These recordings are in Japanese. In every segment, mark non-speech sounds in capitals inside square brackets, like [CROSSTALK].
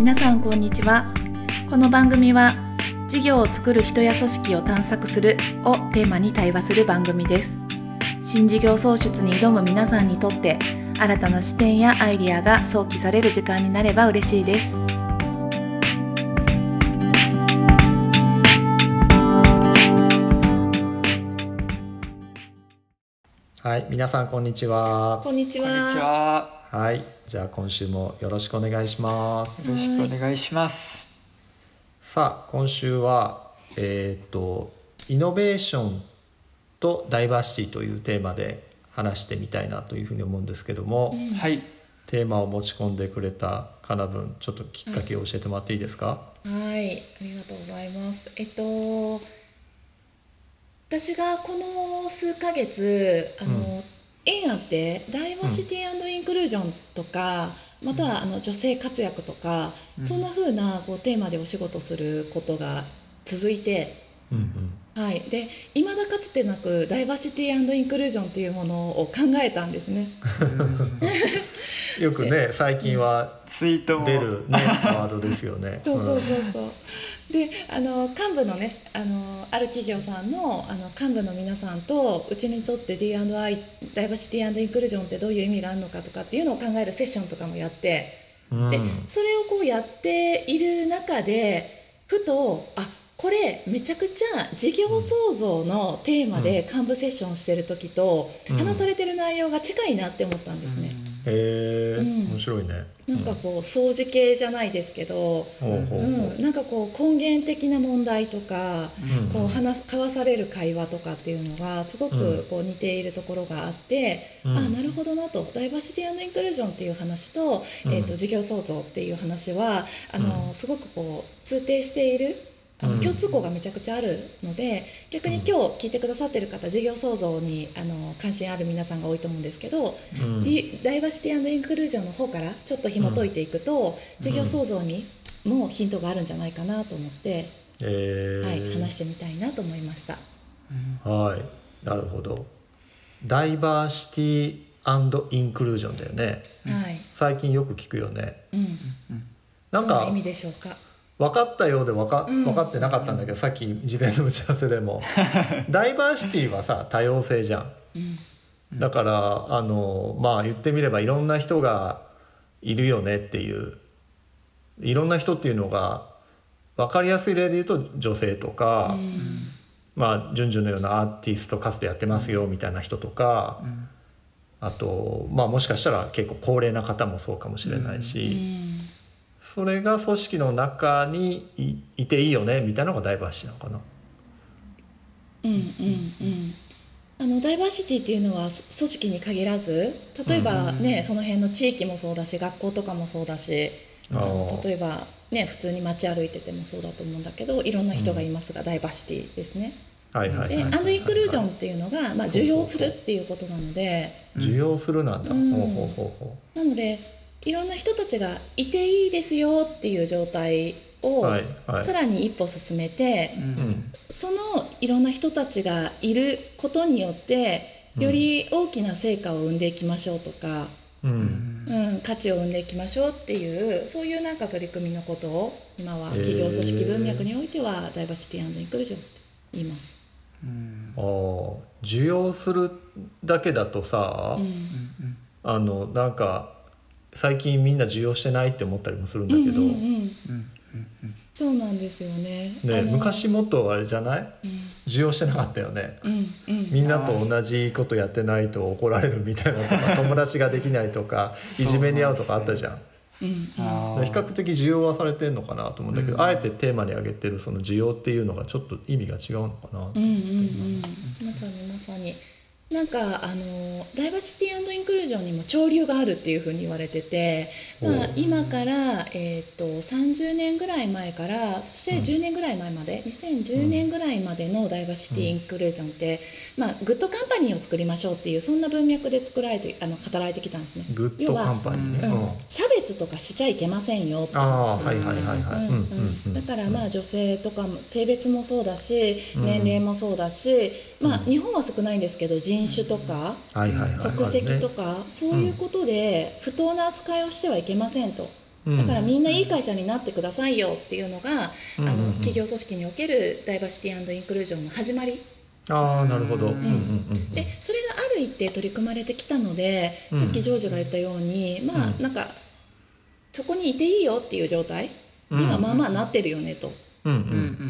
皆さんこんにちは。この番組は事業を作る人や組織を探索するをテーマに対話する番組です。新事業創出に挑む皆さんにとって新たな視点やアイディアが想起される時間になれば嬉しいです。はい、皆さんこんにちは。こんにちこんにちは。はい、じゃあ今週もよろしくお願いします。よろしくお願いします。さあ、今週はえーっとイノベーションとダイバーシティというテーマで話してみたいなというふうに思うんですけども、はい。テーマを持ち込んでくれたかなぶん、ちょっときっかけを教えてもらっていいですか？はい、ありがとうございます。えっと私がこの数ヶ月あの、うん縁あってダイバーシティインクルージョンとか、またはあの女性活躍とか、うんそんな風なこうテーマでお仕事することが続いて。うんはい、で未だかつてなくダイバーシティインクルージョンっていうものを考えたんですね。うん。よくね、最近はツイートも出るねワードですよね。そうそうそうそう。で、あの幹部のね、あのある企業さんのあの幹部の皆さんとうちにとって D&I ダイバーシティインクルージョンってどういう意味があるのかとかっていうのを考えるセッションとかもやって、うん。でそれをこうやっている中でふとあこれめちゃくちゃ事業創造のテーマで幹部セッションしてる時とうん話されてる内容が近いなって思ったんですね。へえ、うん面白いね。なんかこう掃除系じゃないですけど、ほうん、なんかこう根源的な問題とか、うん。こう話す交わされる会話とかっていうのがすごうんくこう似ているところがあって、うん。あなるほどなと。ダイバーシティインクルージョンっていう話と,、うんえー、と事業創造っていう話はあの、うんすごくこう通底している。あのうん共通項がめちゃくちゃあるので逆に今日聞いてくださってる方事業創造にあの関心ある皆さんが多いと思うんですけど、うんディダイバーシティインクルージョンの方からちょっと紐解いていくと、事業創造にもヒントがあるんじゃないかなと思って、えーはい、話してみたいなと思いました。はい、なるほど。ダイバーシティインクルージョンだよね。はい、最近よく聞くよね。うん、なんか意味でしょうか？分かったようで分かうん。分かってなかったんだけど、さっき事前の打ち合わせでも。[LAUGHS] ダイバーシティはさ多様性じゃん。うん、だからあのまあ言ってみればいろんな人がいるよねっていう。いろんな人っていうのが分かりやすい例で言うと女性とか、まあジュンジュンのようなアーティスト活動やってますよみたいな人とか、あとまあもしかしたら結構高齢な方もそうかもしれないし、うん、それが組織の中にいいていいよねみたいなのがダイバーシティなのかな。うん、うん、うん。あのダイバーシティっていうのは組織に限らず例えばね、その辺の地域もそうだし学校とかもそうだし例えばね普通に街歩いててもそうだと思うんだけどいろんな人がいますが、ダイバーシティですね。はいはいはいで、はいアンドインクルージョンっていうのが、まあ、受容するっていうことなので需要するなんだ。うんほうほうほうほなのでいろんな人たちがいていいですよっていう状態を、はいはい。さらに一歩進めて、う。うん。そのいろんな人たちがいることによってより大きな成果を生んでいきましょうとか、うん。うん、価値を生んでいきましょうっていうそういうなんか取り組みのことを今は企業組織文脈においてはダイバーシティインクルージョンって言います。あー需要するだけだとさ、うん。あのなんか最近みんな需要してないって思ったりもするんだけど、うんうんうんそうなんですよね。ね昔もっとあれじゃない？うん。需要してなかったよね。うんうん。みんなと同じことやってないと怒られるみたいなとか [LAUGHS] 友達ができないとかいじめに遭うとかあったじゃん。うん比較的需要はされてんのかなと思うんだけど、うん。あえてテーマに挙げてるその需要っていうのがちょっと意味が違うのかな、うんうんうん。まさにまさになんかあのダイバーシティインクルージョンにも潮流があるっていうふうに言われてて、まあ今から、えー、と30年ぐらい前からそして10年ぐらい前まで、2010年ぐらいまでのダイバーシティインクルージョンって、まあ、 good company を作りましょうっていうそんな文脈で作られてあの語られてきたんですね。 good company。ね。うん。うん。差別とかしちゃいけませんよってああ話はいはいはいはい。うんうんうん。うんだからまあ女性とかも性別もそうだしうん。年齢もそうだし、まあうん。日本は少ないんですけど人種とか。国籍とか。かそういうことで不当な扱いをしてはいけませんと。うん。だからみんないい会社になってくださいよっていうのが、うん。うんうんあの企業組織におけるダイバーシティインクルージョンの始まり。ああなるほど。うん。うんうんうんでそれがある一定取り組まれてきたので、うん。さっきジョージが言ったようにまあ、うん。なんかそこにいていいよっていう状態にはまあまあなってるよねと。うんう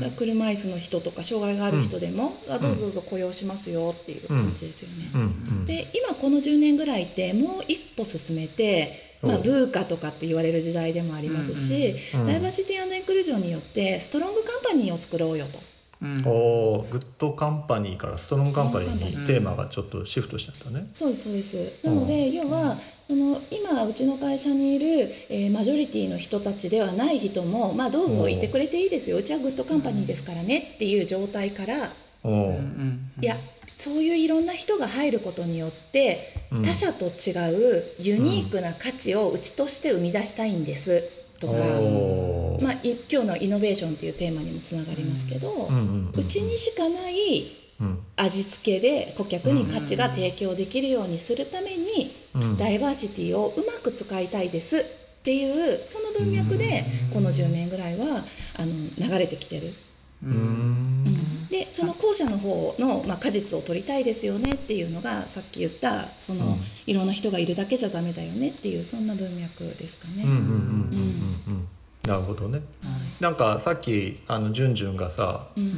うん車椅子の人とか障害がある人でも、あどうぞどうぞ雇用しますよっていう感じですよね。うん。うん。で今この10年ぐらいってもう一歩進めて、まあ、ブーカとかって言われる時代でもありますし、うんうんダイバーシティインクルージョンによってストロングカンパニーを作ろうよと。うん。おおグッドカンパニーからストロングカンパニーにテーマがちょっとシフトしちゃったね。そうですそうです。なので、要はその今うちの会社にいる、えーマジョリティの人たちではない人も、まあ、どうぞいてくれていいですよ。うちはグッドカンパニーですからねっていう状態から、いやそういういろんな人が入ることによって、うん。他者と違うユニークな価値をうちとして生み出したいんです。とか、まあ、い今日のイノベーションっていうテーマにもつながりますけど、うちにしかないうん。味付けで顧客に価値が提供できるようにするために、うん。ダイバーシティをうまく使いたいですっていうその文脈でこの10年ぐらいはあの流れてきてる。後者の方の、まあ、果実を取りたいですよねっていうのがさっき言ったその、うん。いろんな人がいるだけじゃダメだよねっていうそんな文脈ですかね。うんうんうんうんうんうん。なるほどね。なんかさっきあのジュンジュンがさうん。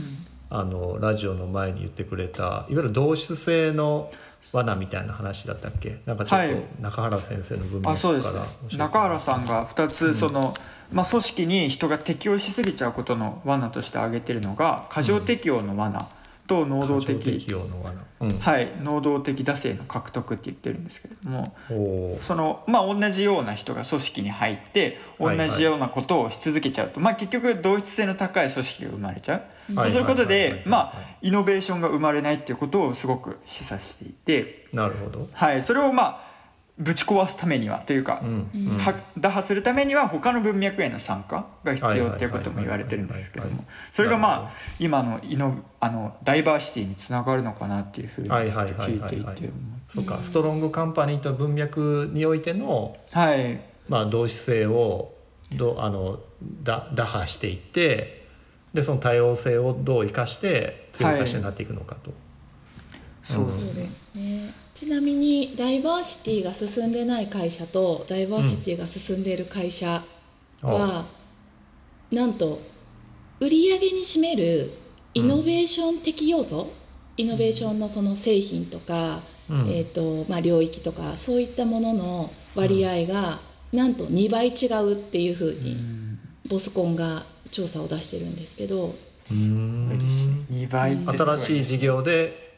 あのラジオの前に言ってくれたいわゆる同質性の罠みたいな話だったっけ？なんかちょっはい。と中原先生の文あそうです。脈から教えて。中原さんが2つその、まあ、組織に人が適応しすぎちゃうことの罠として挙げてるのが過剰適応の罠と能動的。うん。はい能動的惰性の獲得って言ってるんですけれどもそのまあ同じような人が組織に入って同はいはい。じようなことをし続けちゃうと、まあ結局同一性の高い組織が生まれちゃう、はいそうすることはいはいはい。でまあイノベーションが生まれないっていうことをすごく示唆していて、なるほど。はい、それをまあぶち壊すためにはというか、うんうん。は打破するためには他の文脈への参加が必要っていうことも言われてるんですけどはいはいはいはい。もそれがまあ今のイノあのダイバーシティにつながるのかなっていうふうに聞いていて。そうかストロングカンパニーと文脈においてのはい。まあ同質性をどあのだ打破していってでその多様性をどう生かして強い会社になっていくのかと。そうそうですね。ちなみにダイバーシティが進んでない会社とダイバーシティが進んでいる会社は、なんと売り上げに占めるイノベーション的要素、イノベーションのその製品とか、うん。えーとまあ、領域とかそういったものの割合がなんと2倍違うっていうふうにボスコンが調査を出してるんですけど。うーん2倍ってすごい新しい事業で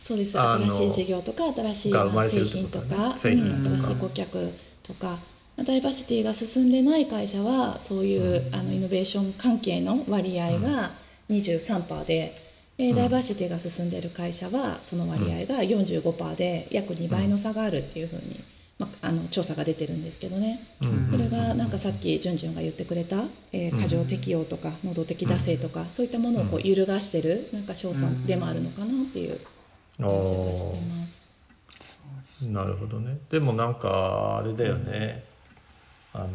そうです。新しい事業とか新しい製品とかとか。新しい顧客とか。ダイバーシティが進んでない会社はそういう、あのイノベーション関係の割合が23%で、えーダイバーシティが進んでる会社はその割合が45%で約2倍の差があるっていうふうに、まあ、あの調査が出てるんですけどね。うん。これがなんかさっきじゅんじゅんが言ってくれた、えー過剰適応とか能動的惰性とか、そういったものをこう揺るがしてるなんか賞賛でもあるのかなっていうなるほどね。でもなんかあれだよね、あの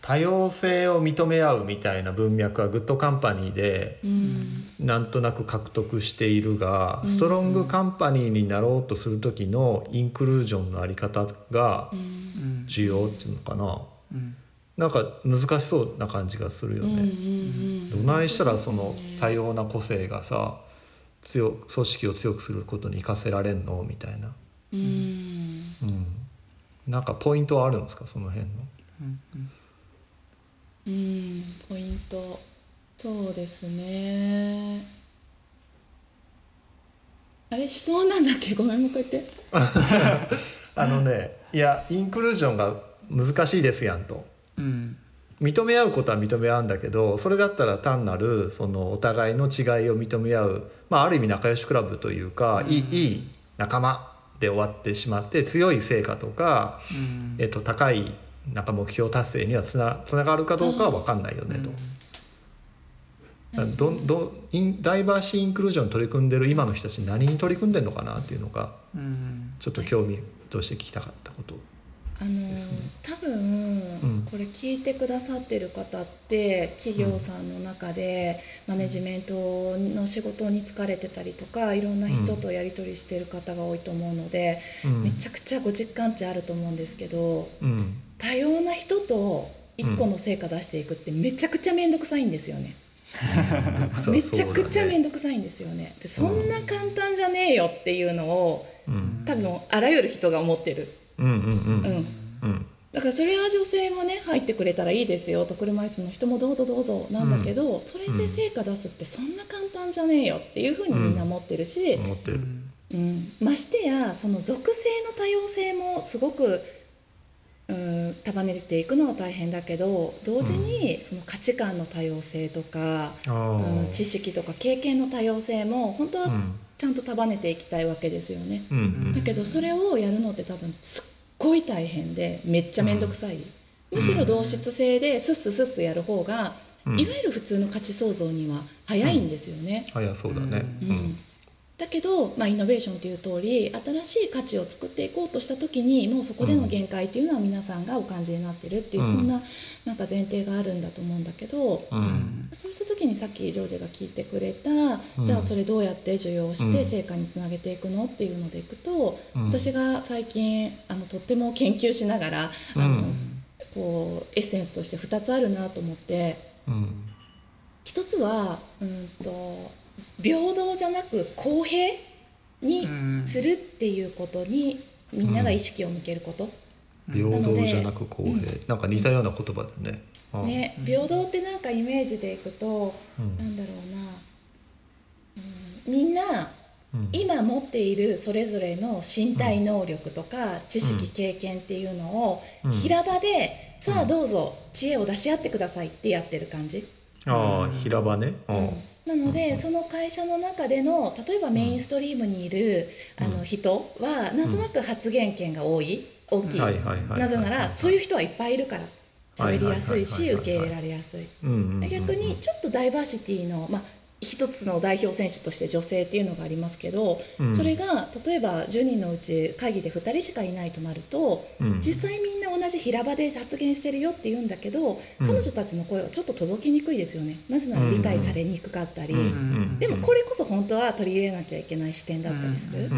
多様性を認め合うみたいな文脈はグッドカンパニーでうん。なんとなく獲得しているが、ストロングカンパニーになろうとする時のインクルージョンのあり方がうん。重要っていうのかな、うん。なんか難しそうな感じがするようんうんね。うん。どないしたらその多様な個性がさ強組織を強くすることに生かせられんの？みたいな、うん。うん、なんかポイントはあるんですか？その辺の。うん。うんポイント。そうですね。あれ質問なんだっけ？ごめんもう一回言って。[LAUGHS] あのねいやインクルージョンが難しいですやんと。うん認め合うことは認め合うんだけどそれだったら単なるそのお互いの違いを認め合う、まあ、ある意味仲良しクラブというか、いいいい仲間で終わってしまって強い成果とか、うんえっと、高いなんか目標達成にはつなつながるかどうかは分かんないよねと。どどインダイバーシーインクルージョンに取り組んでる今の人たち何に取り組んでるのかなっていうのがうんちょっと興味として聞きたかったこと。あの多分、うんこれ聞いてくださってる方って企業さんの中でマネジメントの仕事に疲れてたりとかいろんな人とやり取りしてる方が多いと思うので、うんめちゃくちゃご実感値あると思うんですけどうん多様な人と一個の成果出していくってめちゃくちゃ面倒くさいんですよね。[LAUGHS] めちゃくちゃ面倒くさいんですよね。でそんな簡単じゃねえよっていうのをうん多分あらゆる人が思ってる。うんうんうんだからそれは女性もね入ってくれたらいいですよと車椅子の人もどうぞどうぞなんだけど、それで成果出すってそんな簡単じゃねえよっていうふうにみんな思ってるし、思ってるうんましてやその属性の多様性もすごく、うん、束ねていくのは大変だけど同時にその価値観の多様性とか、あうん、知識とか経験の多様性も本当はうんちゃんと束ねていきたいわけですよね。うんうん。だけどそれをやるのって多分すっごい大変でめっちゃ面倒くさい、むしろ同質性でスッススッスやる方が、うん。いわゆる普通の価値創造には早いんですよね。あいやそうだね。うんだけど、まあ、イノベーションという通り新しい価値を作っていこうとした時にもうそこでの限界っていうのは皆さんがお感じになってるっていう、うん。そんななんか前提があるんだと思うんだけど、うん。うんそうした時にさっきジョージが聞いてくれた、うん。じゃあそれどうやって受容しうん。て成果につなげていくのっていうのでいくと、うん。私が最近あのとっても研究しながら、あのうんこうエッセンスとして2つあるなと思って。うん。一つはうんと平等じゃなく公平にするっていうことにみんなが意識を向けること。平等じゃなく公平。なんか似たような言葉だよねね、平等ってなんかイメージでいくと、うん。なんだろうな、うん、みんなうん。今持っているそれぞれの身体能力とか知識、経験っていうのをうん。平場で、さあどうぞ知恵を出し合ってくださいってやってる感じ。ああ平場ね。なので、その会社の中での例えばメインストリームにいる、あの人はなんとなく発言権が多い大きい、なぜならそういう人はいっぱいいるから喋りやすいし受け入れられやすい。逆にちょっとダイバーシティのまあ一つの代表選手として女性っていうのがありますけど、うん。それが例えば10人のうち会議で2人しかいないとなると、うん。実際みんな同じ平場で発言してるよって言うんだけど、うん。彼女たちの声はちょっと届きにくいですよね。なぜなら理解されにくかったり、でもこれこそ本当は取り入れなきゃいけない視点だったりする。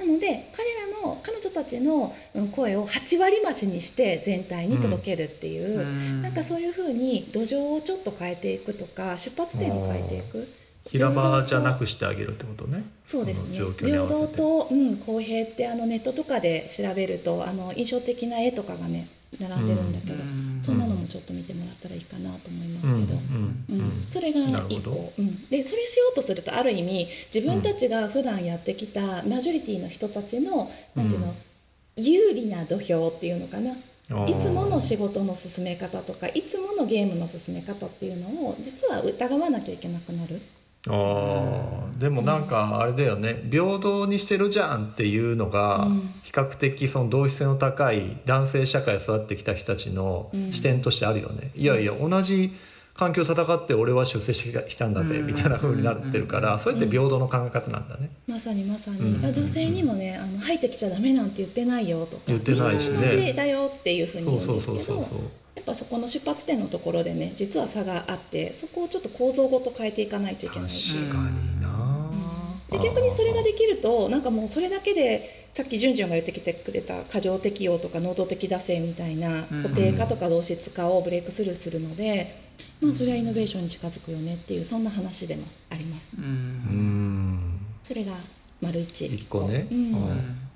うんなので彼らの彼女たちのうん声を8割増しにして全体に届けるっていう、うん。なんかそういうふうに土壌をちょっと変えていくとか出発点を変えていく。平場じゃなくしてあげるってことね。そうですね。平等と、うん、公平ってあのネットとかで調べるとあの印象的な絵とかがね並んでるんだけど、うん。そんなのもちょっと見てもらったらいいかなと思いますうんけど。うんうん、それが一個。ど、うん、でそれしようとするとある意味自分たちが普段やってきたマジョリティの人たちの、なんていうの有利な土俵っていうのかな。いつもの仕事の進め方とかいつものゲームの進め方っていうのを実は疑わなきゃいけなくなる。あー。でもなんかあれだよね。平等にしてるじゃんっていうのがうん。比較的その同質性の高い男性社会を育ってきた人たちのうん。視点としてあるよね、いやいや同じ環境を戦って俺は出世してきたんだぜうん。みたいな風になってるからそれって平等の考え方なんだね。まさにまさに、うん。女性にもねあの入ってきちゃダメなんて言ってないよとか言ってないしね。同じだよっていうふうに言うんですけど。そうそうそうそうやっぱそこの出発点のところでね実は差があってそこをちょっと構造ごと変えていかないといけない。っていう確かにな。で逆にそれができるとなんかもうそれだけでさっきじゅんじゅんが言ってきてくれた過剰適用とか能動的惰性みたいな固定化とか同質化をブレイクスルーするので、まあ、それはイノベーションに近づくよねっていうそんな話でもあります。ううん。んそれが丸一一個ね。うん。うん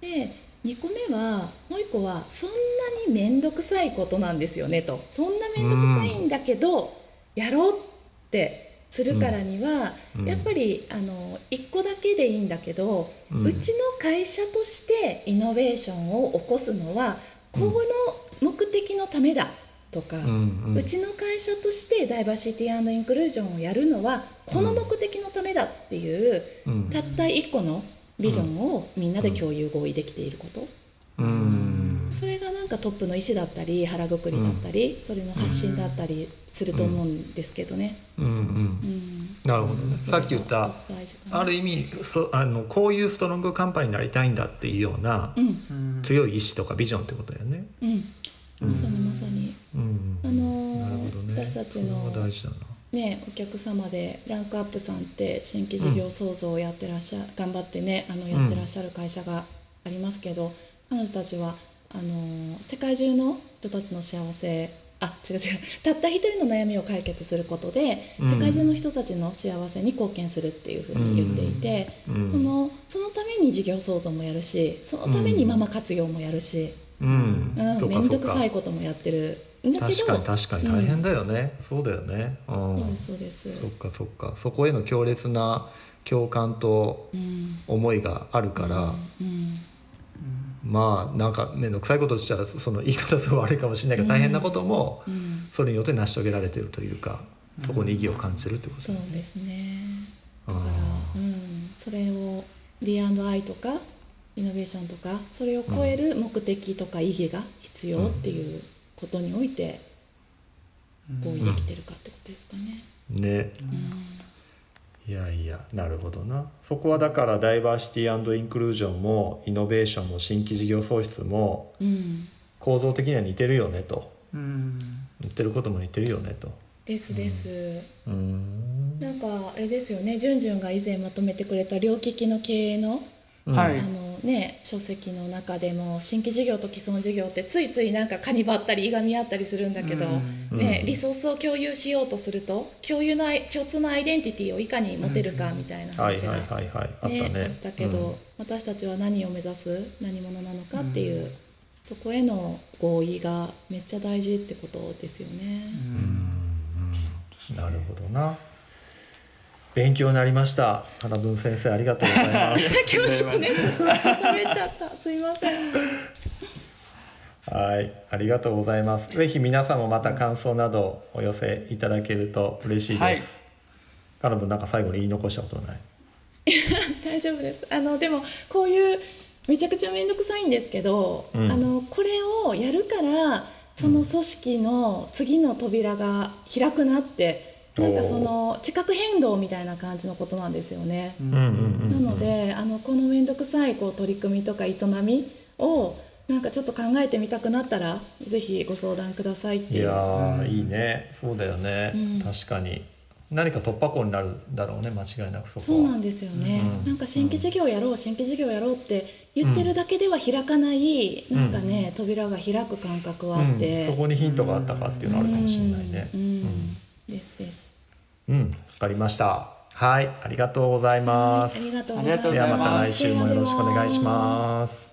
で2個目はもう1個はそんなに面倒くさいことなんですよねと。そんな面倒くさいんだけど、やろうってするからには、うん。やっぱりあの1個だけでいいんだけど、ううんちの会社としてイノベーションを起こすのはこの目的のためだとか、うん。うちの会社としてダイバーシティインクルージョンをやるのはこの目的のためだっていう、うん。たった1個のビジョンをみんなで共有合意できていること、うん。それがなんかトップの意思だったり腹くくりだったり、それの発信だったりすると思うんですけどね。うんうん。うん。なるほどね。さっき言ったある意味そあのこういうストロングカンパニーになりたいんだっていうようなうん。うん強い意志とかビジョンってことだよね。うん、まさにまさに。うん。あのーなるほどね。私たちの。ねお客様でランクアップさんって新規事業創造をやってらっしゃ、頑張ってねあのやってらっしゃる会社がありますけど、彼女たちはあのー世界中の人たちの幸せあ違う違うたった一人の悩みを解決することで、うん。世界中の人たちの幸せに貢献するっていうふうに言っていて、うん。そのそのために事業創造もやるしそのためにママ活用もやるし、うん。面倒くさいこともやってる。確かに確かに。大変だよね。そうだよね。うん。そうですそうです。そっかそっか。そこへの強烈な共感とうん。思いがあるから、うん。まあなんか面倒くさいことしたらその言い方すごい悪いかもしれないけど、大変なこともうん。それによって成し遂げられてるというか、そこに意義を感じるってことそうですね。あだから、うん、それを D&I とかイノベーションとかそれを超える目的とか意義が必要っていうことにおいて合意できてるかってことですかね。ね、いやいやなるほどな。そこはだからダイバーシティインクルージョンもイノベーションも新規事業創出もうん、構造的には似てるよねと。うん。言ってることも似てるよねと。ですです。うーん。なんかあれですよね、じゅんじゅんが以前まとめてくれた両利きの経営のうんはい。あのね、書籍の中でも新規事業と既存事業ってついついなんかカニバったりいがみ合ったりするんだけど、うん。ねうん。リソースを共有しようとすると共有の共通のアイデンティティをいかに持てるかみたいなはい話が、あったけど、うん。私たちは何を目指す？何者なのかっていう、そこへの合意がめっちゃ大事ってことですよね。うん。なるほどな勉強になりました。原文先生ありがとうございます。恐縮ね喋っちゃった。すいません。はいありがとうございます。ぜひ皆さんもまた感想などお寄せいただけると嬉しいです、はい。原文なんか最後に言い残したことない？[LAUGHS] 大丈夫です。あのでもこういうめちゃくちゃ面倒くさいんですけど、うん。あのこれをやるからその組織の次の扉が開くなって、なんかその地殻変動みたいな感じのことなんですよね。うんうんうんなのであのこの面倒くさいこう取り組みとか営みをなんかちょっと考えてみたくなったらぜひご相談くださいっていう。いやーいいね。そうだよね、うん。確かに。何か突破口になるだろうね間違いなくそこは。そうなんですよね、うんなんか新規事業やろう新規事業やろうって言ってるだけでは開かない、うんなんかね扉が開く感覚はあって、うん、そこにヒントがあったかっていうのはあるかもしれないね。うん。うんです。です。うんわ、かりました。はいありがとうございます、ありがとうございます。ありがとうございます。ではまた来週もよろしくお願いします